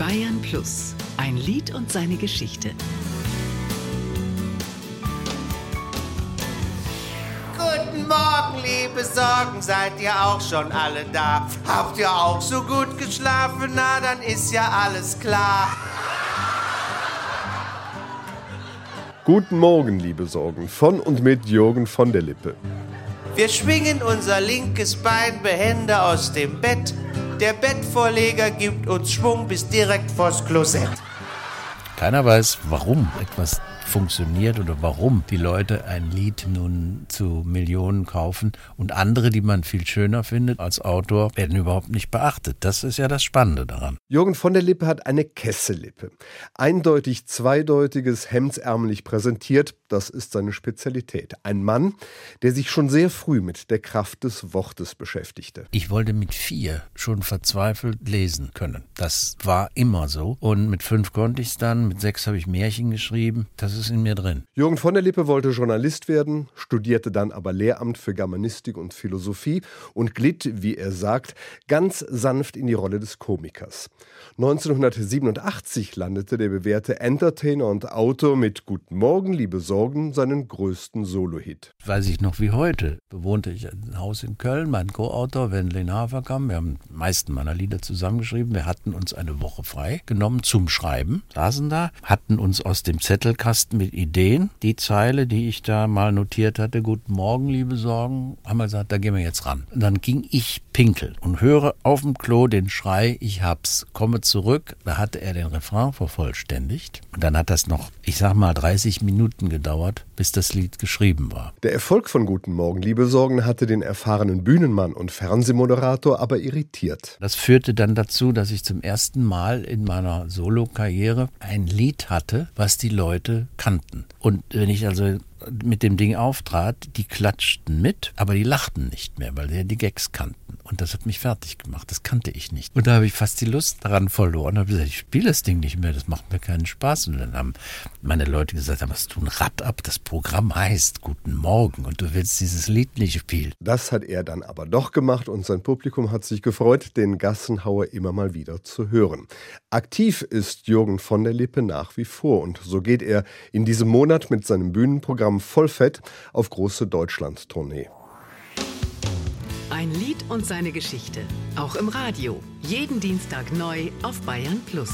Bayern Plus. Ein Lied und seine Geschichte. Guten Morgen, liebe Sorgen, seid ihr auch schon alle da? Habt ihr auch so gut geschlafen? Na, dann ist ja alles klar. Guten Morgen, liebe Sorgen, von und mit Jürgen von der Lippe. Wir schwingen unser linkes Bein behende aus dem Bett. Der Bettvorleger gibt uns Schwung bis direkt vors Klosett. Keiner weiß, warum etwas funktioniert oder warum die Leute ein Lied nun zu Millionen kaufen und andere, die man viel schöner findet als Autor, werden überhaupt nicht beachtet. Das ist ja das Spannende daran. Jürgen von der Lippe hat eine Kessellippe. Eindeutig zweideutiges, hemdsärmelig präsentiert, das ist seine Spezialität. Ein Mann, der sich schon sehr früh mit der Kraft des Wortes beschäftigte. Ich wollte mit vier schon verzweifelt lesen können. Das war immer so. Und mit fünf konnte ich es dann, mit sechs habe ich Märchen geschrieben. Das ist in mir drin. Jürgen von der Lippe wollte Journalist werden, studierte dann aber Lehramt für Germanistik und Philosophie und glitt, wie er sagt, ganz sanft in die Rolle des Komikers. 1987 landete der bewährte Entertainer und Autor mit Guten Morgen, liebe Sorge Sorgen seinen größten Solo-Hit. Weiß ich noch wie heute. Bewohnte ich ein Haus in Köln, mein Co-Autor Wendlin Haferkamp. Wir haben die meisten meiner Lieder zusammengeschrieben. Wir hatten uns eine Woche frei genommen zum Schreiben, saßen da, hatten uns aus dem Zettelkasten mit Ideen die Zeile, die ich da mal notiert hatte, Guten Morgen, liebe Sorgen, haben wir gesagt, da gehen wir jetzt ran. Und dann ging ich pinkeln und höre auf dem Klo den Schrei, ich hab's, komme zurück. Da hatte er den Refrain vervollständigt. Und dann hat das noch, ich sag mal, 30 Minuten gedauert gedauert, bis das Lied geschrieben war. Der Erfolg von Guten Morgen, liebe Sorgen, hatte den erfahrenen Bühnenmann und Fernsehmoderator aber irritiert. Das führte dann dazu, dass ich zum ersten Mal in meiner Solokarriere ein Lied hatte, was die Leute kannten. Und wenn ich also mit dem Ding auftrat, die klatschten mit, aber die lachten nicht mehr, weil sie ja die Gags kannten. Und das hat mich fertig gemacht. Das kannte ich nicht. Und da habe ich fast die Lust daran verloren. Da habe gesagt, ich spiele das Ding nicht mehr. Das macht mir keinen Spaß. Und dann haben meine Leute gesagt, hast du ein Rad ab. Das Programm heißt Guten Morgen und du willst dieses Lied nicht spielen. Das hat er dann aber doch gemacht und sein Publikum hat sich gefreut, den Gassenhauer immer mal wieder zu hören. Aktiv ist Jürgen von der Lippe nach wie vor und so geht er in diesem Monat mit seinem Bühnenprogramm Vollfett auf große Deutschland-Tournee. Ein Lied und seine Geschichte. Auch im Radio. Jeden Dienstag neu auf Bayern Plus.